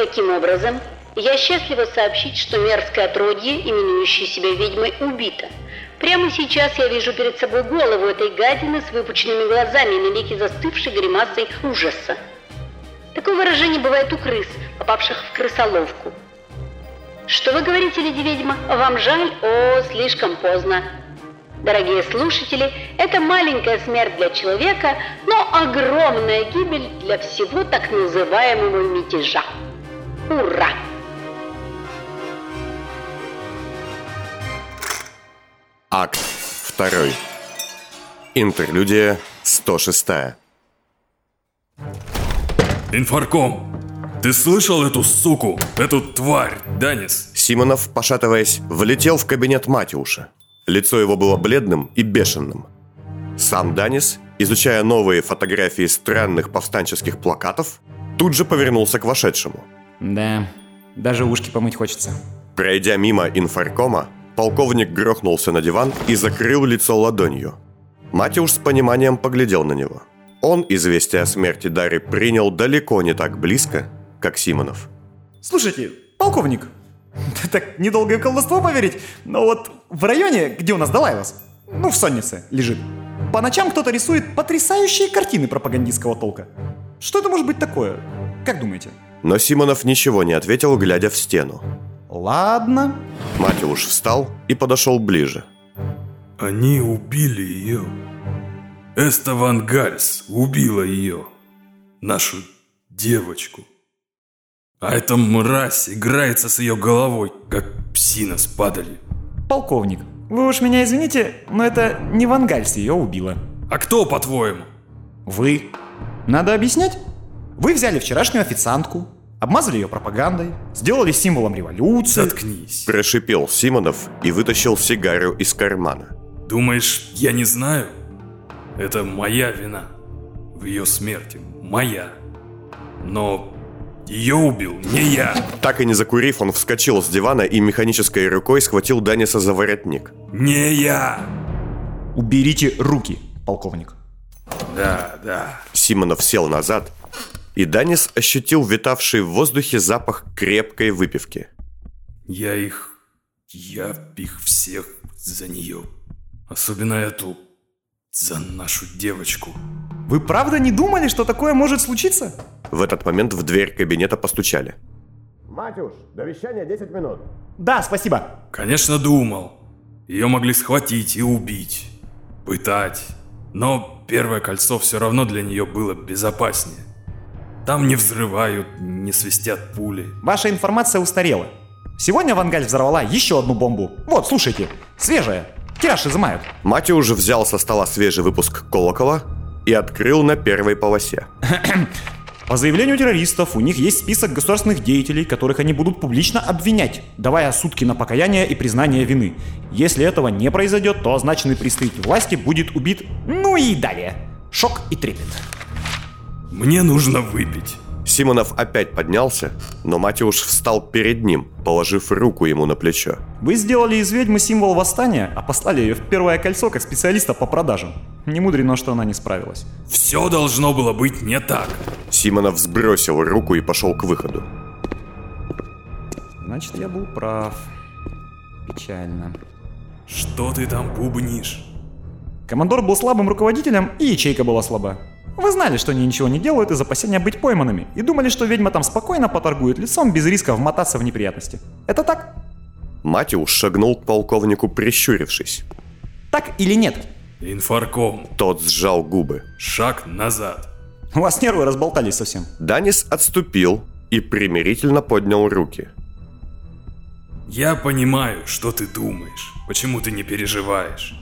Таким образом, я счастлива сообщить, что мерзкое отродье, именующее себя ведьмой, убито. Прямо сейчас я вижу перед собой голову этой гадины с выпученными глазами и навеки застывшей гримасой ужаса. Такое выражение бывает у крыс, попавших в крысоловку. Что вы говорите, леди-ведьма? Вам жаль? О, слишком поздно. Дорогие слушатели, это маленькая смерть для человека, но огромная гибель для всего так называемого мятежа. Ура! Акт 2. Интерлюдия 106. Инфарком, ты слышал эту суку, эту тварь, Данис? Симонов, пошатываясь, влетел в кабинет Матюша. Лицо его было бледным и бешеным. Сам Данис, изучая новые фотографии странных повстанческих плакатов, тут же повернулся к вошедшему. Да, даже ушки помыть хочется. Пройдя мимо инфаркома, полковник грохнулся на диван и закрыл лицо ладонью. Матюш с пониманием поглядел на него. Он известие о смерти Дари принял далеко не так близко, как Симонов. Слушайте, полковник, так недолгое колдовство поверить, но вот в районе, где у нас Далайлас, ну в Соннице лежит, по ночам кто-то рисует потрясающие картины пропагандистского толка. Что это может быть такое? Как думаете? Но Симонов ничего не ответил, глядя в стену. Ладно. Матюш встал и подошел ближе. Они убили ее. Эстован Гальс убила ее. Нашу девочку. А эта мразь играется с ее головой, как псина с падали. Полковник, вы уж меня извините, но это не Вангальс ее убила. А кто, по-твоему? Вы. Надо объяснять? Вы взяли вчерашнюю официантку, обмазали ее пропагандой, сделали символом революции. Заткнись. Прошипел Симонов и вытащил сигару из кармана. Думаешь, я не знаю? Это моя вина. В ее смерти. Моя. Но ее убил не я. Так и не закурив, он вскочил с дивана и механической рукой схватил Даниса за воротник. Не я. Уберите руки, полковник. Да, да. Симонов сел назад, и Данис ощутил витавший в воздухе запах крепкой выпивки. Я их... Я их всех за нее. Особенно эту... За нашу девочку. Вы правда не думали, что такое может случиться? В этот момент в дверь кабинета постучали. Матюш, до вещания 10 минут. Да, спасибо. Конечно, думал. Ее могли схватить и убить. Пытать. Но первое кольцо все равно для нее было безопаснее. Там не взрывают, не свистят пули. Ваша информация устарела. Сегодня Вангаль взорвала еще одну бомбу. Вот, слушайте, свежая. Тираж изымают. Матю уже взял со стола свежий выпуск «Колокола» и открыл на первой полосе. По заявлению террористов, у них есть список государственных деятелей, которых они будут публично обвинять, давая сутки на покаяние и признание вины. Если этого не произойдет, то означенный представитель власти будет убит. Ну и далее. Шок и трепет. Мне нужно выпить. Симонов опять поднялся, но Матюш встал перед ним, положив руку ему на плечо. Вы сделали из ведьмы символ восстания, а послали ее в первое кольцо как специалиста по продажам. Не мудрено, что она не справилась. Все должно было быть не так. Симонов сбросил руку и пошел к выходу. Значит, я был прав. Печально. Что ты там бубнишь? Командор был слабым руководителем, и ячейка была слаба. Вы знали, что они ничего не делают из опасения быть пойманными, и думали, что ведьма там спокойно поторгует лицом без риска вмотаться в неприятности. Это так? Матюш шагнул к полковнику, прищурившись. Так или нет? Инфарком. Тот сжал губы. Шаг назад. У вас нервы разболтались совсем. Данис отступил и примирительно поднял руки. Я понимаю, что ты думаешь. Почему ты не переживаешь?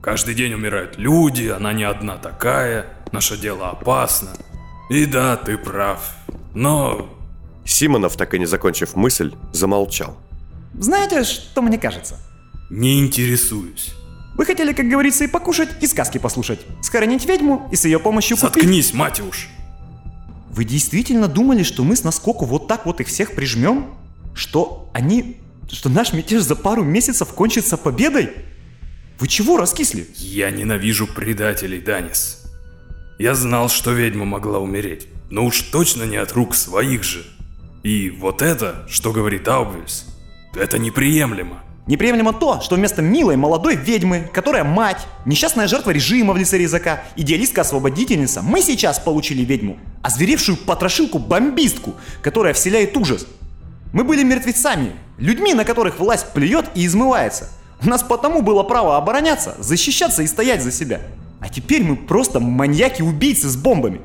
Каждый день умирают люди, она не одна такая, наше дело опасно. И да, ты прав. Но... Симонов, так и не закончив мысль, замолчал. Знаете, что мне кажется? Не интересуюсь. Вы хотели, как говорится, и покушать, и сказки послушать. Схоронить ведьму и с ее помощью купить... Заткнись, Матюш! Вы действительно думали, что мы с наскоку вот так вот их всех прижмем? Что они... Что наш мятеж за пару месяцев кончится победой? Вы чего раскисли? Я ненавижу предателей, Данис. Я знал, что ведьма могла умереть, но уж точно не от рук своих же. И вот это, что говорит Аубвельс, это неприемлемо. Неприемлемо то, что вместо милой молодой ведьмы, которая мать, несчастная жертва режима в лице резака, идеалистка-освободительница, мы сейчас получили ведьму, озверевшую потрошилку-бомбистку, которая вселяет ужас. Мы были мертвецами, людьми, на которых власть плюет и измывается. У нас потому было право обороняться, защищаться и стоять за себя. А теперь мы просто маньяки-убийцы с бомбами.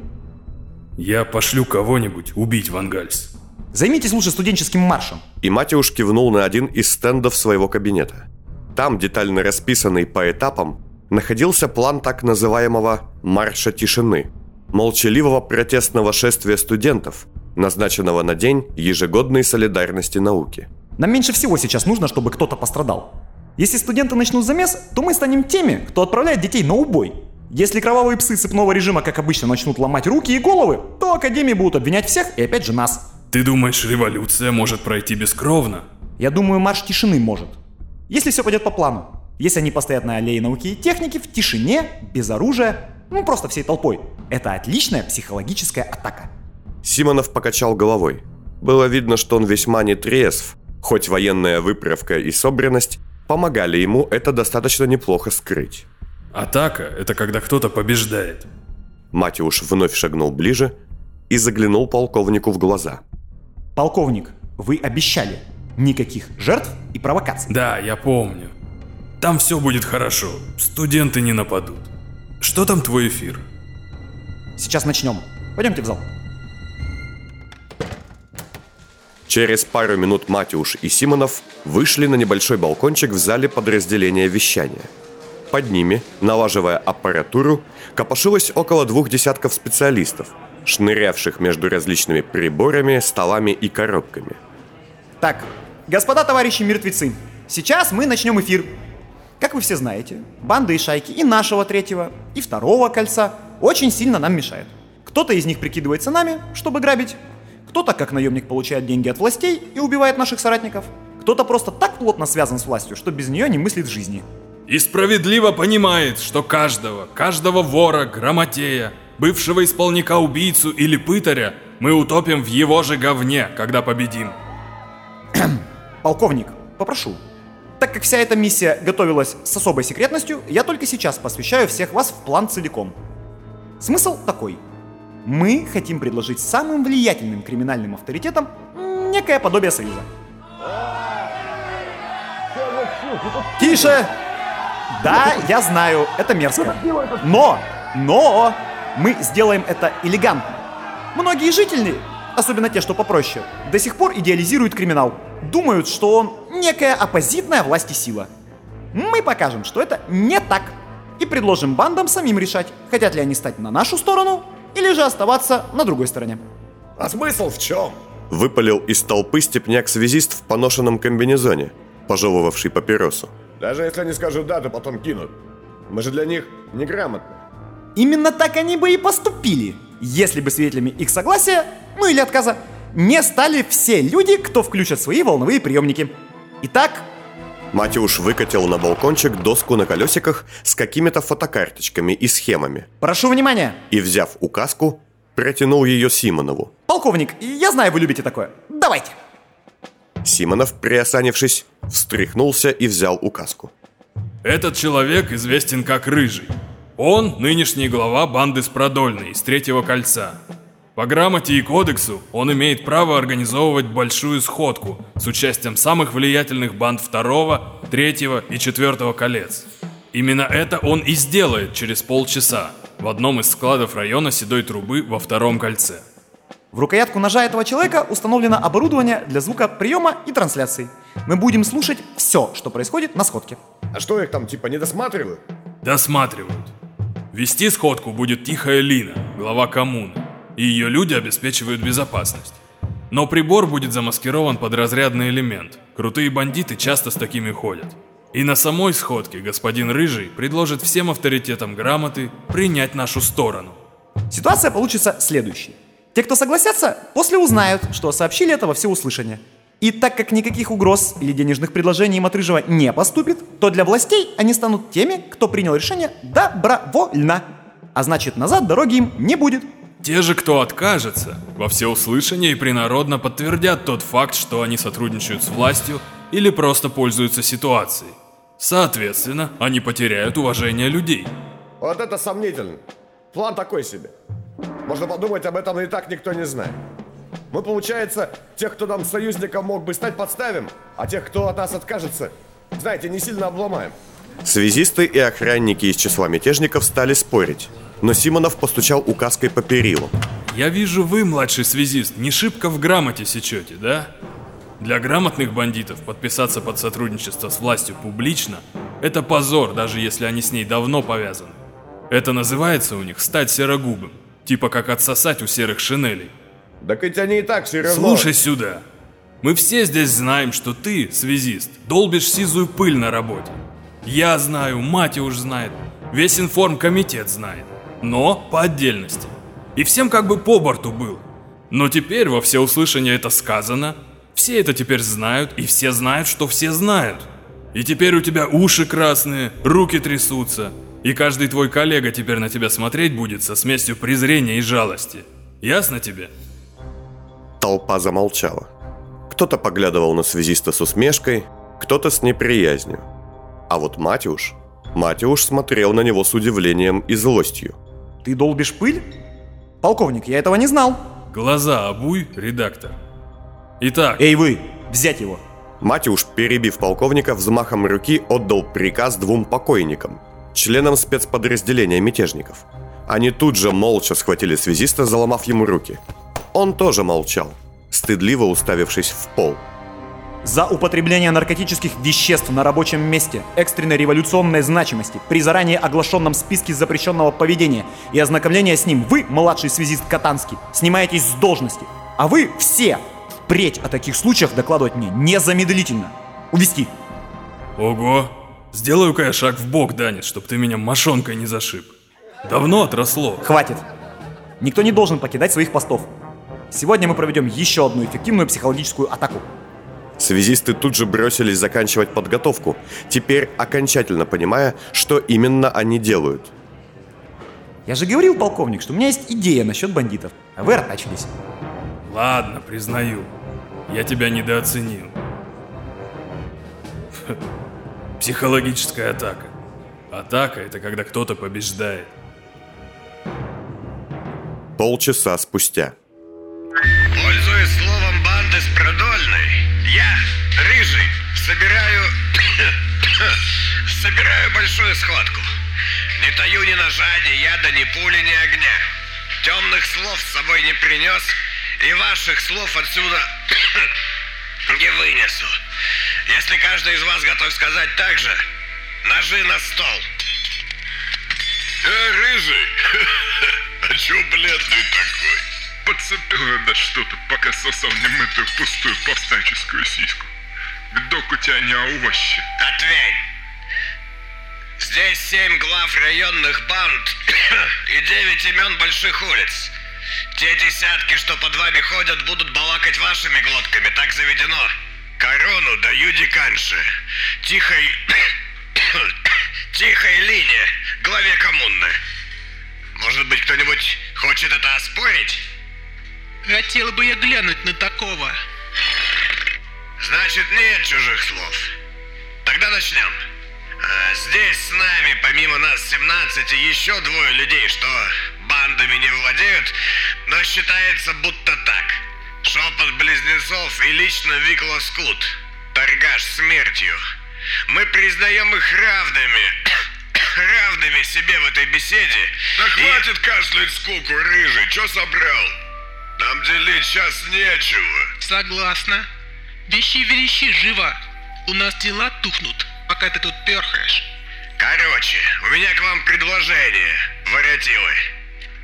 Я пошлю кого-нибудь убить Вангальс. Займитесь лучше студенческим маршем. И Матюш кивнул на один из стендов своего кабинета. Там, детально расписанный по этапам, находился план так называемого «марша тишины», молчаливого протестного шествия студентов, назначенного на день ежегодной солидарности науки. Нам меньше всего сейчас нужно, чтобы кто-то пострадал. Если студенты начнут замес, то мы станем теми, кто отправляет детей на убой. Если кровавые псы цепного режима, как обычно, начнут ломать руки и головы, то Академии будут обвинять всех и опять же нас. Ты думаешь, революция может пройти бескровно? Я думаю, марш тишины может. Если все пойдет по плану. Если они постоят на аллее науки и техники в тишине, без оружия, ну просто всей толпой. Это отличная психологическая атака. Симонов покачал головой. Было видно, что он весьма не трезв, хоть военная выправка и собранность помогали ему это достаточно неплохо скрыть. Атака – это когда кто-то побеждает. Матиуш вновь шагнул ближе и заглянул полковнику в глаза. Полковник, вы обещали никаких жертв и провокаций. Да, я помню. Там все будет хорошо, студенты не нападут. Что там твой эфир? Сейчас начнем. Пойдемте в зал. Через пару минут Матюш и Симонов вышли на небольшой балкончик в зале подразделения вещания. Под ними, налаживая аппаратуру, копошилось около двух десятков специалистов, шнырявших между различными приборами, столами и коробками. Так, господа товарищи мертвецы, сейчас мы начнем эфир. Как вы все знаете, банды и шайки и нашего третьего, и второго кольца очень сильно нам мешают. Кто-то из них прикидывается нами, чтобы грабить, кто-то как наемник получает деньги от властей и убивает наших соратников, кто-то просто так плотно связан с властью, что без нее не мыслит жизни. И справедливо понимает, что каждого, каждого вора, грамотея, бывшего исполника убийцу или пытаря мы утопим в его же говне, когда победим. Полковник, попрошу. Так как вся эта миссия готовилась с особой секретностью, я только сейчас посвящаю всех вас в план целиком. Смысл такой. Мы хотим предложить самым влиятельным криминальным авторитетам некое подобие союза. Тише! Да, я знаю, это мерзко. Но, но, мы сделаем это элегантно. Многие жители, особенно те, что попроще, до сих пор идеализируют криминал. Думают, что он некая оппозитная власть и сила. Мы покажем, что это не так. И предложим бандам самим решать, хотят ли они стать на нашу сторону или же оставаться на другой стороне. А смысл в чем? Выпалил из толпы степняк-связист в поношенном комбинезоне, пожевывавший папиросу. Даже если они скажут да, то потом кинут. Мы же для них неграмотны. Именно так они бы и поступили, если бы свидетелями их согласия, ну или отказа, не стали все люди, кто включат свои волновые приемники. Итак, Матюш выкатил на балкончик доску на колесиках с какими-то фотокарточками и схемами прошу внимания. и, взяв указку, протянул ее Симонову. Полковник, я знаю, вы любите такое. Давайте. Симонов, приосанившись, встряхнулся и взял указку. Этот человек известен как Рыжий. Он нынешний глава банды с Продольной из Третьего Кольца. По грамоте и кодексу он имеет право организовывать большую сходку с участием самых влиятельных банд Второго, Третьего и Четвертого Колец. Именно это он и сделает через полчаса в одном из складов района Седой Трубы во Втором Кольце. В рукоятку ножа этого человека установлено оборудование для звука приема и трансляции. Мы будем слушать все, что происходит на сходке. А что их там типа не досматривают? Досматривают. Вести сходку будет Тихая Лина, глава коммуны, и ее люди обеспечивают безопасность. Но прибор будет замаскирован под разрядный элемент. Крутые бандиты часто с такими ходят. И на самой сходке господин Рыжий предложит всем авторитетам грамоты принять нашу сторону. Ситуация получится следующей. Те, кто согласятся, после узнают, что сообщили это во всеуслышание. И так как никаких угроз или денежных предложений им от Рыжего не поступит, то для властей они станут теми, кто принял решение добровольно. А значит, назад дороги им не будет. те же, кто откажется, во всеуслышание и принародно подтвердят тот факт, что они сотрудничают с властью или просто пользуются ситуацией. Соответственно, они потеряют уважение людей. Вот это сомнительно. План такой себе. Можно подумать, об этом и так никто не знает. Мы, получается, тех, кто нам союзником мог бы стать, подставим, а тех, кто от нас откажется, знаете, не сильно обломаем. Связисты и охранники из числа мятежников стали спорить, но Симонов постучал указкой по перилу. Я вижу, вы, младший связист, не шибко в грамоте сечете, да? Для грамотных бандитов подписаться под сотрудничество с властью публично – это позор, даже если они с ней давно повязаны. Это называется у них стать серогубым, типа как отсосать у серых шинелей. Так ведь они и так все равно... Слушай сюда. Мы все здесь знаем, что ты, связист, долбишь сизую пыль на работе. Я знаю, мать уж знает, весь информкомитет знает. Но по отдельности. И всем как бы по борту был. Но теперь во всеуслышание это сказано, все это теперь знают, и все знают, что все знают. И теперь у тебя уши красные, руки трясутся, и каждый твой коллега теперь на тебя смотреть будет со смесью презрения и жалости. Ясно тебе? Толпа замолчала. Кто-то поглядывал на связиста с усмешкой, кто-то с неприязнью. А вот Матюш... Матюш смотрел на него с удивлением и злостью. Ты долбишь пыль? Полковник, я этого не знал. Глаза обуй, редактор. Итак, Эй вы, взять его. Матюш, перебив полковника, взмахом руки отдал приказ двум покойникам, членам спецподразделения мятежников. Они тут же молча схватили связиста, заломав ему руки. Он тоже молчал, стыдливо уставившись в пол. За употребление наркотических веществ на рабочем месте экстренной революционной значимости при заранее оглашенном списке запрещенного поведения и ознакомления с ним вы, младший связист Катанский, снимаетесь с должности. А вы все впредь о таких случаях докладывать мне незамедлительно. Увести. ого, сделаю-ка я шаг в бок, Данис, чтоб ты меня мошонкой не зашиб. Давно отросло. Хватит. Никто не должен покидать своих постов. Сегодня мы проведем еще одну эффективную психологическую атаку. Связисты тут же бросились заканчивать подготовку, теперь окончательно понимая, что именно они делают. Я же говорил, полковник, что у меня есть идея насчет бандитов, а вы артачились. Ладно, признаю. Я тебя недооценил. Психологическая атака. Атака — это когда кто-то побеждает. Полчаса спустя. Пользуясь словом банды с продольной, я, Рыжий, собираю... собираю большую схватку. Не таю ни ножа, ни яда, ни пули, ни огня. Темных слов с собой не принес, и ваших слов отсюда не вынесу. Если каждый из вас готов сказать так же, ножи на стол. Э, рыжий! А чё бледный такой? Подцепил да что-то, пока сосал немытую пустую повстанческую сиську. Видок у тебя не овощи. Ответь! Здесь семь глав районных банд и девять имен больших улиц. Те десятки, что под вами ходят, будут балакать вашими глотками, так заведено. Корону даю деканше. Тихой... Тихой линии, главе коммуны. Может быть, кто-нибудь хочет это оспорить? Хотел бы я глянуть на такого. Значит, нет чужих слов. Тогда начнем. А, Здесь с нами, помимо нас 17, еще двое людей, что бандами не владеют, но считается будто так. Шепот близнецов и лично Вик Лоскут, торгаш смертью. Мы признаем их равными, равными себе в этой беседе. Да И- хватит кашлять скуку, рыжий, чё собрал? Нам делить сейчас нечего. Согласна. Вещи-верещи, живо. У нас дела тухнут, пока ты тут перхаешь. Короче, у меня к вам предложение, воротилы.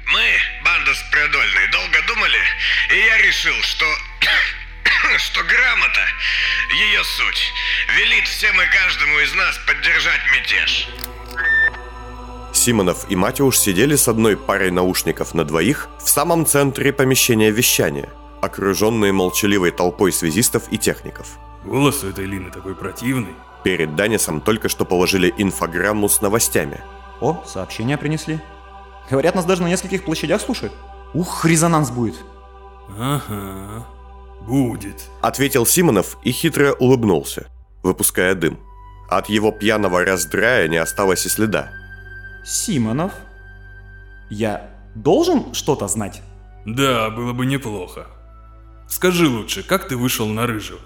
Мы, банда с долго думали, и я решил, что... что грамота, ее суть, велит всем и каждому из нас поддержать мятеж. Симонов и Матюш сидели с одной парой наушников на двоих в самом центре помещения вещания, окруженные молчаливой толпой связистов и техников. Голос у этой Лины такой противный. Перед Данисом только что положили инфограмму с новостями. О, сообщения принесли. Говорят, нас даже на нескольких площадях слушают. Ух, резонанс будет. Ага, будет. Ответил Симонов и хитро улыбнулся, выпуская дым. От его пьяного раздрая не осталось и следа. Симонов, я должен что-то знать? Да, было бы неплохо. Скажи лучше, как ты вышел на рыжего?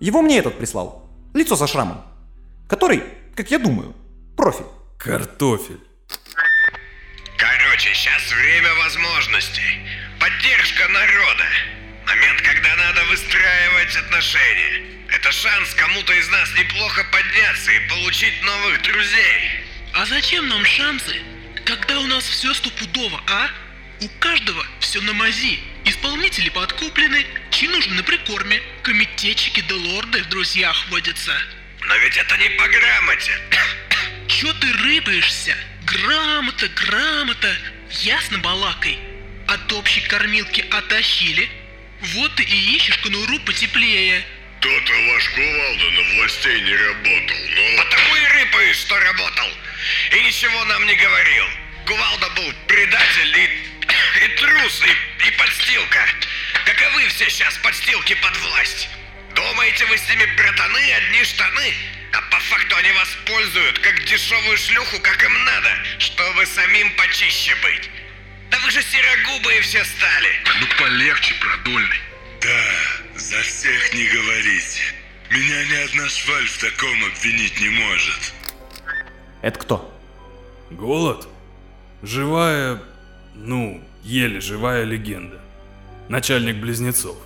Его мне этот прислал. Лицо со шрамом. Который, как я думаю, профиль. Картофель. Короче, сейчас время возможностей. Поддержка народа. Момент, когда надо выстраивать отношения. Это шанс кому-то из нас неплохо подняться и получить новых друзей. А зачем нам шансы, когда у нас все стопудово, а? У каждого все на мази. Исполнители подкуплены, чин нужен на прикорме, комитетчики да лорды в друзьях водятся. Но ведь это не по грамоте. Чё ты рыпаешься? Грамота, грамота, ясно балакай. От общей кормилки оттащили. Вот ты и ищешь конуру потеплее. То-то ваш кувалда на властей не работал, но... Потому и рыпаешь, что работал. И ничего нам не говорил. Кувалда был предатель и, и трус, и, и подстилка. Как и вы все сейчас подстилки под власть. Думаете, вы с ними братаны, одни штаны? А по факту они вас пользуют, как дешевую шлюху, как им надо, чтобы самим почище быть. Да вы же серогубые все стали. Ну полегче, продольный. Да, за всех не говорите. Меня ни одна шваль в таком обвинить не может. Это кто? Голод? Живая, ну, еле живая легенда. Начальник близнецов.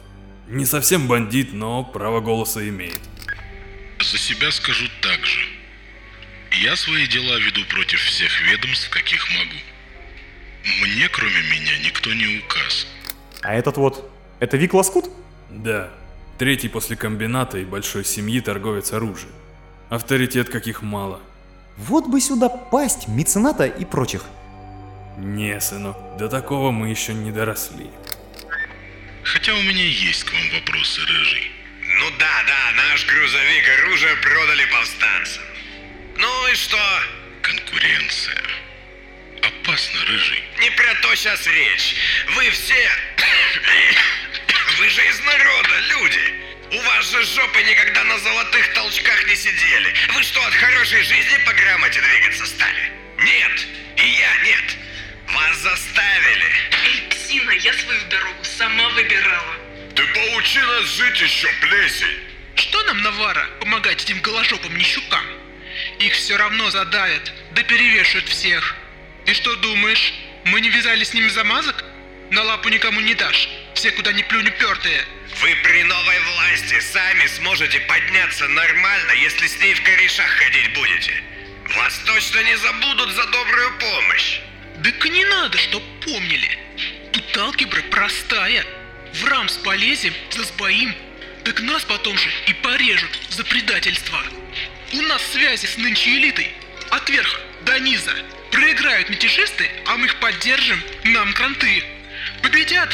Не совсем бандит, но право голоса имеет. За себя скажу так же. Я свои дела веду против всех ведомств, каких могу. Мне, кроме меня, никто не указ. А этот вот, это Вик Лоскут? Да, третий после комбината и большой семьи торговец оружием. Авторитет каких мало. Вот бы сюда пасть мецената и прочих. Не, сынок, до такого мы еще не доросли. Хотя у меня есть к вам вопросы, Рыжий. Ну да, да, наш грузовик оружие продали повстанцам. Ну и что? Конкуренция. Опасно, Рыжий. Не про то сейчас речь. Вы все... Вы же из народа, люди. У вас же жопы никогда на золотых толчках не сидели. Вы что, от хорошей жизни по грамоте двигаться стали? Нет. И я нет. Вас заставили. Эй, псина, я свою дорогу сама выбирала. Ты поучи нас жить еще, плесень. Что нам, Навара, помогать этим голожопым нищукам? Их все равно задавят, да перевешивают всех. И что думаешь, мы не вязали с ними замазок? На лапу никому не дашь, все куда ни плюнь упертые. Вы при новой власти сами сможете подняться нормально, если с ней в корешах ходить будете. Вас точно не забудут за добрую помощь. Так не надо, чтоб помнили. Тут алгебра простая. В рамс полезем, засбоим, так нас потом же и порежут за предательство. У нас связи с нынче элитой. От верха до низа. Проиграют мятежисты, а мы их поддержим, нам кранты. Победят,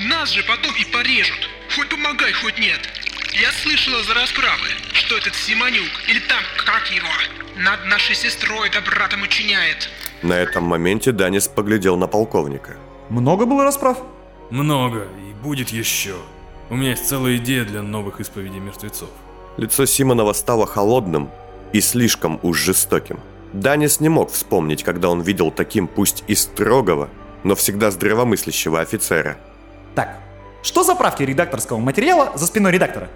нас же потом и порежут. Хоть помогай, хоть нет. Я слышала за расправы, что этот Симонюк, или там, как его, над нашей сестрой да братом учиняет. На этом моменте Данис поглядел на полковника. Много было расправ? Много, и будет еще. У меня есть целая идея для новых исповедей мертвецов. Лицо Симонова стало холодным и слишком уж жестоким. Данис не мог вспомнить, когда он видел таким пусть и строгого, но всегда здравомыслящего офицера. Так, что за правки редакторского материала за спиной редактора?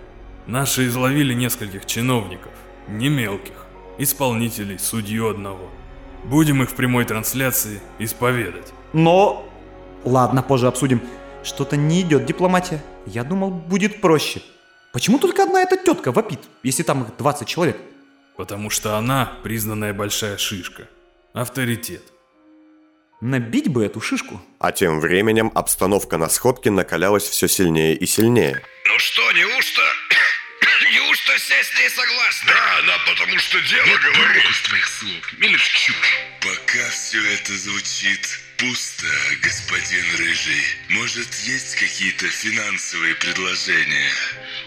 Наши изловили нескольких чиновников, не мелких, исполнителей, судью одного. Будем их в прямой трансляции исповедать. Но... Ладно, позже обсудим. Что-то не идет дипломатия. Я думал, будет проще. Почему только одна эта тетка вопит, если там их 20 человек? Потому что она признанная большая шишка. Авторитет. Набить бы эту шишку. А тем временем обстановка на сходке накалялась все сильнее и сильнее. Ну что, неужто... Неужто все с ней согласны? Да, она потому что дело Ну, говорит. твоих слов. Мелешь чушь. Пока все это звучит пусто, господин Рыжий. Может, есть какие-то финансовые предложения?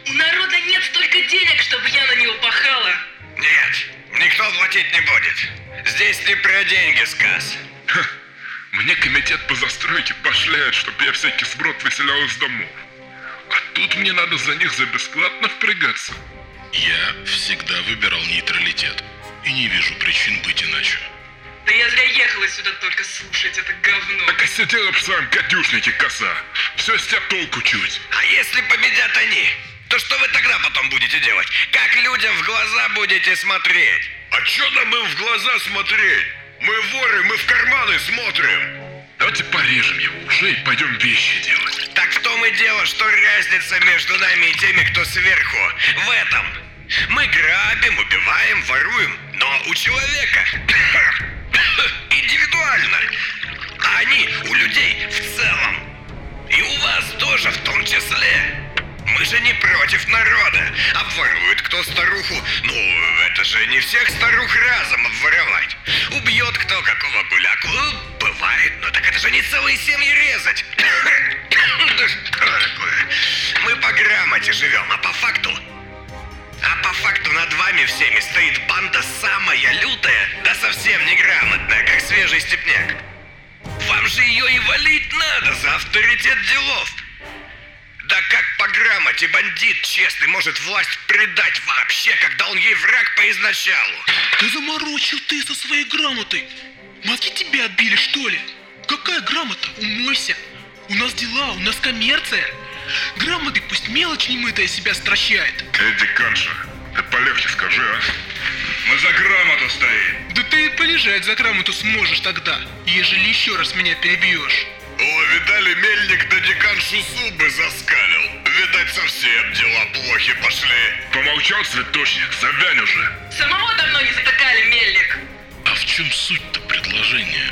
У народа нет столько денег, чтобы я на него пахала. Нет, никто платить не будет. Здесь не про деньги сказ. Мне Мне комитет по застройке пошлет, чтобы я всякий сброд выселял из домов. А тут мне надо за них за бесплатно впрягаться. Я всегда выбирал нейтралитет. И не вижу причин быть иначе. Да я зря ехала сюда только слушать это говно. Так и сидела в своем гадюшнике коса. Все с тебя толку чуть. А если победят они, то что вы тогда потом будете делать? Как людям в глаза будете смотреть? А чё нам им в глаза смотреть? Мы воры, мы в карманы смотрим. Давайте порежем его уже и пойдем вещи делать. Так в том и дело, что разница между нами и теми, кто сверху, в этом. Мы грабим, убиваем, воруем, но у человека индивидуально. А они у людей в целом. И у вас тоже в том числе. Мы же не против народа. Обворует кто старуху. Ну, это же не всех старух разом обворовать. Убьет кто какого гуляку. Ну, Бывает, но так это же не целые семьи резать. Да что такое? Мы по грамоте живем, а по факту... А по факту над вами всеми стоит банда самая лютая, да совсем неграмотная, как свежий степняк. Вам же ее и валить надо за авторитет делов. Да как по грамоте бандит честный может власть предать вообще, когда он ей враг по изначалу? Да заморочил ты со своей грамотой. Мозги тебя отбили, что ли? Какая грамота? Умойся. У нас дела, у нас коммерция. Грамоты пусть мелочь немытая себя стращает. Эдди Канша, ты полегче скажи, а? Мы за грамоту стоим. Да ты и полежать за грамоту сможешь тогда, ежели еще раз меня перебьешь. О, видали, мельник на деканшу зубы заскалил. Видать, совсем дела плохи пошли. Помолчал цветочник, завянь уже. Самого давно не затыкали, мельник. А в чем суть-то предложения?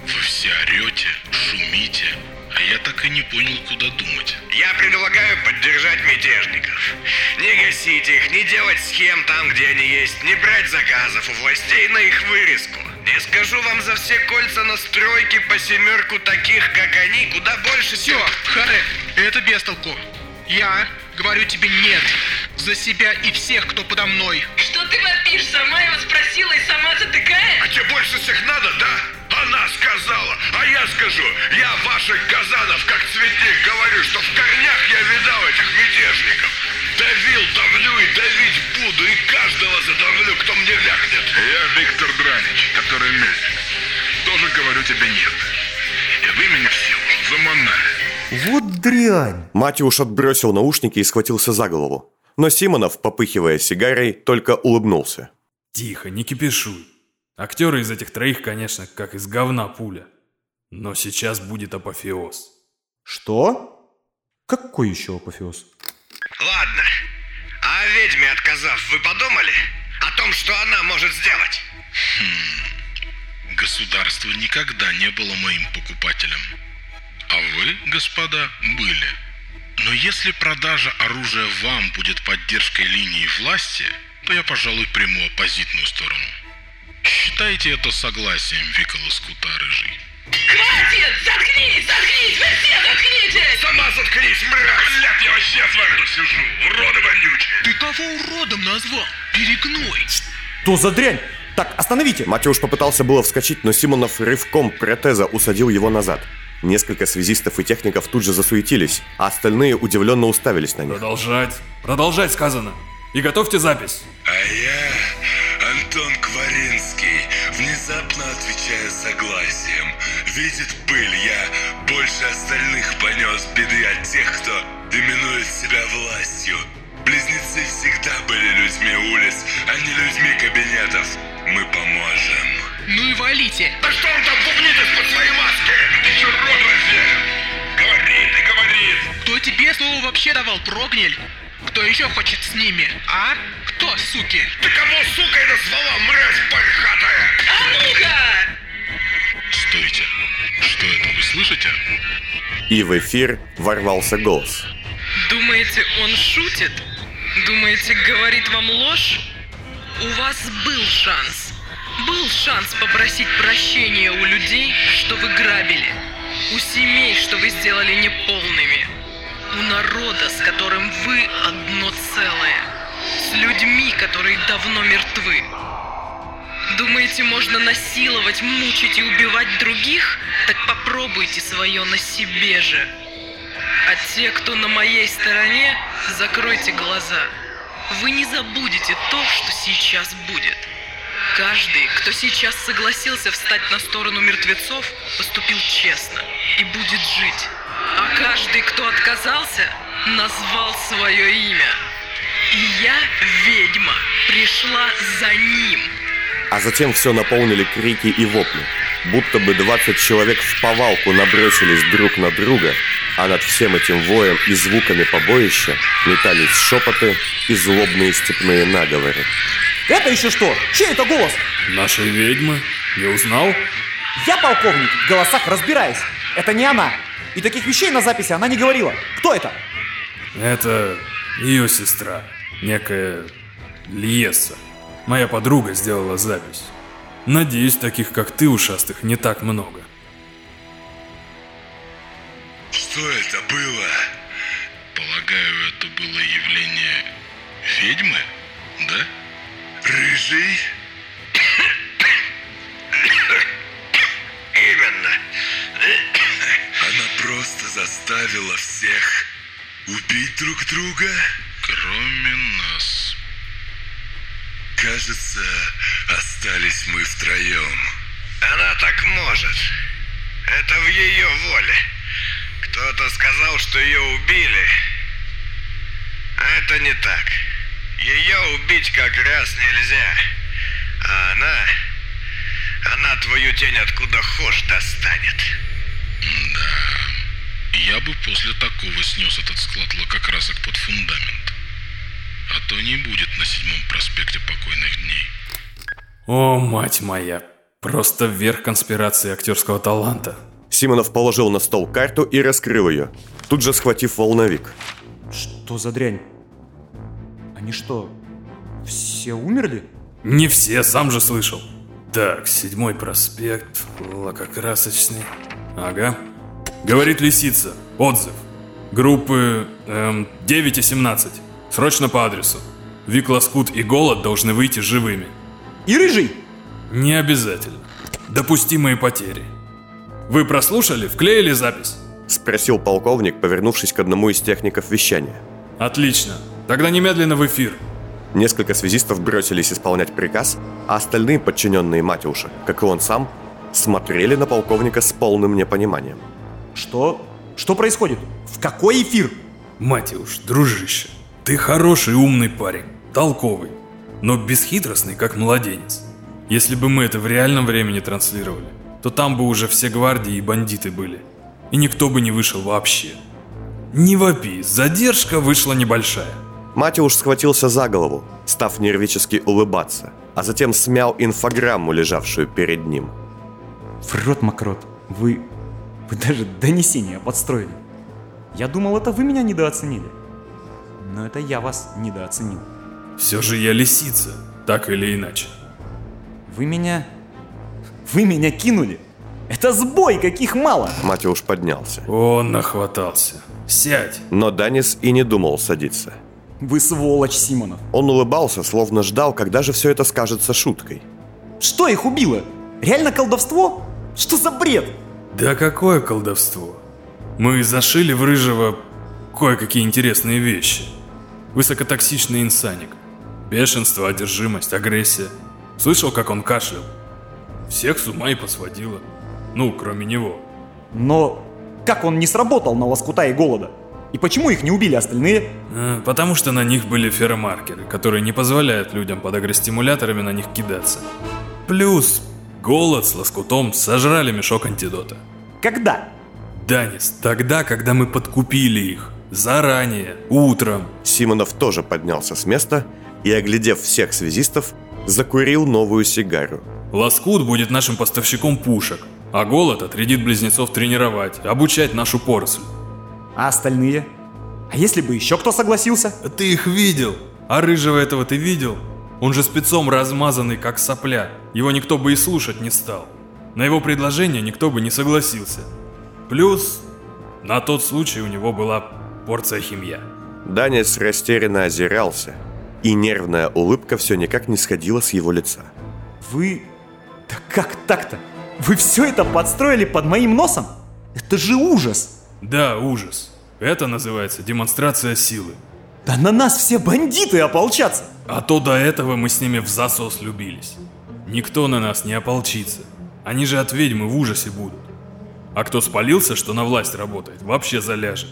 Вы все орете, шумите, а я так и не понял, куда думать. Я предлагаю поддержать мятежников. Не гасить их, не делать схем там, где они есть, не брать заказов у властей на их вырезку. Не скажу вам за все кольца на стройке по семерку таких, как они, куда больше Все, Харе, это без толку. Я говорю тебе нет. За себя и всех, кто подо мной. Что ты вопишь? Сама его спросила и сама затыкаешь? А тебе больше всех надо, да? Она сказала, а я скажу, я ваших казанов, как цветник, говорю, что в корнях я видал этих мятежников. Давил, давлю и давить буду, и каждого задавлю, кто мне вякнет. Я Виктор Дранич, который мельник. Тоже говорю тебе нет. И вы меня все уже заманали. Вот дрянь. Матюш отбросил наушники и схватился за голову. Но Симонов, попыхивая сигарой, только улыбнулся. Тихо, не кипишуй. Актеры из этих троих, конечно, как из говна пуля. Но сейчас будет апофеоз. Что? Какой еще апофеоз? Ладно. А о ведьме отказав, вы подумали? О том, что она может сделать? Государство никогда не было моим покупателем. А вы, господа, были. Но если продажа оружия вам будет поддержкой линии власти, то я, пожалуй, приму оппозитную сторону. Считайте это согласием, Виколас Кутарыжий. Хватит! Заткнись! Заткнись! Вы все заткнитесь! Сама заткнись, мразь! Блядь, я вообще с вами тут сижу, уроды вонючие. Ты кого уродом назвал? Перегной. Что за дрянь? Так, остановите. Матюш попытался было вскочить, но Симонов рывком протеза усадил его назад. Несколько связистов и техников тут же засуетились, а остальные удивленно уставились на них. Продолжать. Продолжать сказано. И готовьте запись. А я, Антон Кваринский, внезапно отвечаю согласием. Видит пыль, я больше остальных понес беды от тех, кто именует себя властью. Близнецы всегда были людьми улиц, а не людьми кабинетов. Мы поможем. Ну и валите. Да что он там бубнит из-под своей маски? Ты чё рот разъявил? Говорит и говорит. Кто тебе слово вообще давал, прогниль? Кто еще хочет с ними, а? Кто, суки? Ты кого сукой назвала, мразь пархатая? А ну-ка! Стойте. Что это, вы слышите? И в эфир ворвался голос. Думаете, он шутит? Думаете, говорит вам ложь? У вас был шанс. Был шанс попросить прощения у людей, что вы грабили. У семей, что вы сделали неполными. У народа, с которым вы одно целое. С людьми, которые давно мертвы. Думаете, можно насиловать, мучить и убивать других? Так попробуйте свое на себе же. А те, кто на моей стороне, закройте глаза. Вы не забудете то, что сейчас будет. Каждый, кто сейчас согласился встать на сторону мертвецов, поступил честно и будет жить. А каждый, кто отказался, назвал свое имя. И я, ведьма, пришла за ним. А затем все наполнили крики и вопли. Будто бы 20 человек в повалку набросились друг на друга, а над всем этим воем и звуками побоища метались шепоты и злобные степные наговоры. Это еще что? Чей это голос? Нашей ведьмы? Не узнал? Я полковник, в голосах разбираюсь. Это не она. И таких вещей на записи она не говорила. Кто это? Это ее сестра, некая Льеса. Моя подруга сделала запись. Надеюсь, таких как ты, ушастых, не так много. Что это было? Полагаю, это было явление ведьмы, да? Рыжий? Именно. Она просто заставила всех убить друг друга? Кроме нас. Кажется, остались мы втроем. Она так может. Это в ее воле. Кто-то сказал, что ее убили. А это не так. Ее убить как раз нельзя. А она... Она твою тень откуда хошь достанет. Да. Я бы после такого снес этот склад лакокрасок под фундамент. А то не будет на седьмом проспекте покойных дней. О, мать моя. Просто верх конспирации актерского таланта. Симонов положил на стол карту и раскрыл ее, тут же схватив волновик. Что за дрянь? Они что, все умерли? Не все, сам же слышал. Так, седьмой проспект, лакокрасочный. Ага. Говорит лисица. Отзыв. Группы эм, 9 и 17. Срочно по адресу. Вик Лоскут и Голод должны выйти живыми. И рыжий? Не обязательно. Допустимые потери. Вы прослушали? Вклеили запись? Спросил полковник, повернувшись к одному из техников вещания. Отлично. Тогда немедленно в эфир. Несколько связистов бросились исполнять приказ, а остальные подчиненные Матюша, как и он сам, смотрели на полковника с полным непониманием. Что? Что происходит? В какой эфир? Матюш, дружище, ты хороший умный парень, толковый, но бесхитростный, как младенец. Если бы мы это в реальном времени транслировали, то там бы уже все гвардии и бандиты были. И никто бы не вышел вообще. Не вопи, задержка вышла небольшая. Матюш схватился за голову, став нервически улыбаться, а затем смял инфограмму, лежавшую перед ним. В рот мокрот, вы... Вы даже донесение подстроили. Я думал, это вы меня недооценили. Но это я вас недооценил. Все же я лисица, так или иначе. Вы меня... Вы меня кинули? Это сбой, каких мало! Матюш поднялся. Он нахватался. Сядь. Но Данис и не думал садиться. Вы сволочь, Симонов. Он улыбался, словно ждал, когда же все это скажется шуткой. Что их убило? Реально колдовство? Что за бред? Да какое колдовство? Мы зашили в Рыжего кое-какие интересные вещи. Высокотоксичный инсаник. Бешенство, одержимость, агрессия. Слышал, как он кашлял? Всех с ума и посводило. Ну, кроме него. Но как он не сработал на лоскута и голода? И почему их не убили остальные? А, потому что на них были ферромаркеры, которые не позволяют людям под агростимуляторами на них кидаться. Плюс голод с лоскутом сожрали мешок антидота. Когда? Данис, тогда, когда мы подкупили их. Заранее, утром. Симонов тоже поднялся с места и, оглядев всех связистов, закурил новую сигару. Лоскут будет нашим поставщиком пушек, а голод отрядит близнецов тренировать, обучать нашу поросль. А остальные? А если бы еще кто согласился? Ты их видел? А рыжего этого ты видел? Он же спецом размазанный, как сопля. Его никто бы и слушать не стал. На его предложение никто бы не согласился. Плюс, на тот случай у него была порция химия. Данис растерянно озирался, и нервная улыбка все никак не сходила с его лица. Вы Да как так-то? Вы все это подстроили под моим носом? Это же ужас! Да, ужас. Это называется демонстрация силы. Да на нас все бандиты ополчатся! А то до этого мы с ними в засос любились. Никто на нас не ополчится. Они же от ведьмы в ужасе будут. А кто спалился, что на власть работает, вообще заляжет.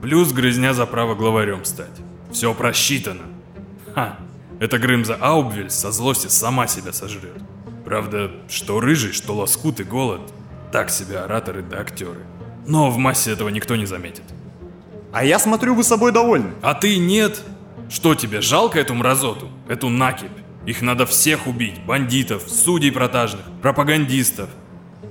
Плюс грызня за право главарем стать. Все просчитано. Ха, эта Грымза Аубвель со злости сама себя сожрет. Правда, что рыжий, что лоскут и голод, так себе ораторы да актеры. Но в массе этого никто не заметит. А я смотрю, вы собой довольны. А ты нет? Что тебе, жалко эту мразоту? Эту накипь? Их надо всех убить. Бандитов, судей протажных, пропагандистов.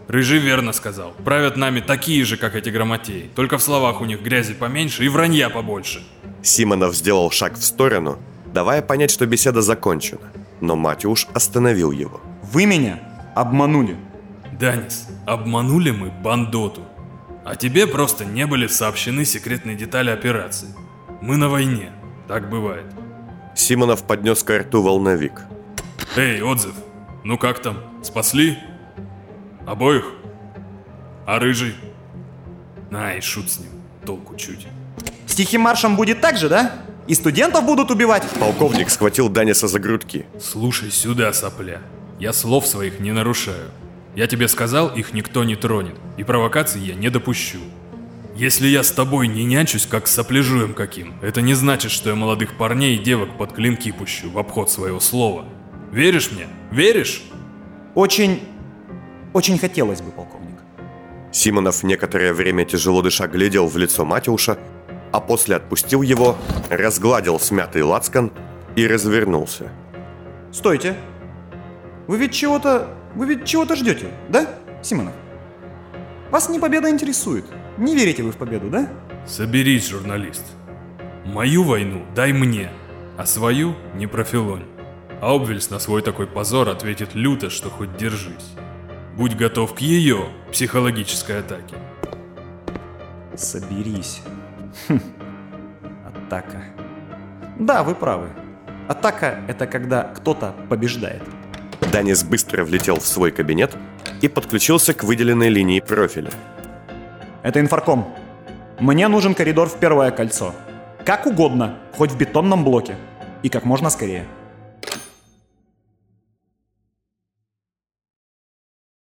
Рыжий верно сказал. Правят нами такие же, как эти грамотеи. Только в словах у них грязи поменьше и вранья побольше. Симонов сделал шаг в сторону, давая понять, что беседа закончена. Но Матюш остановил его. Вы меня обманули. Данис, обманули мы бандоту. А тебе просто не были сообщены секретные детали операции. Мы на войне. Так бывает. Симонов поднес к рту волновик. Эй, отзыв. Ну как там? Спасли? Обоих? А рыжий? На, и шут с ним. Толку чуть. С тихим маршем будет так же, да? И студентов будут убивать? Полковник схватил Даниса за грудки. Слушай сюда, сопля. Я слов своих не нарушаю. Я тебе сказал, их никто не тронет. И провокаций я не допущу. Если я с тобой не нянчусь, как с сопляжуем каким, это не значит, что я молодых парней и девок под клинки пущу в обход своего слова. Веришь мне? Веришь? Очень... Очень хотелось бы, полковник. Симонов некоторое время тяжело дыша глядел в лицо Матюша, а после отпустил его, разгладил смятый лацкан и развернулся. Стойте. Вы ведь чего-то... Вы ведь чего-то ждете, да, Симонов? Вас не победа интересует. Не верите вы в победу, да? Соберись, журналист. Мою войну дай мне, а свою не профилонь. Аубвельс на свой такой позор ответит люто, что хоть держись. Будь готов к ее психологической атаке. Соберись. Хм. Атака. Да, вы правы. Атака — это когда кто-то побеждает. Данис быстро влетел в свой кабинет и подключился к выделенной линии профиля. Это инфарком. Мне нужен коридор в первое кольцо. Как угодно, хоть в бетонном блоке. И как можно скорее.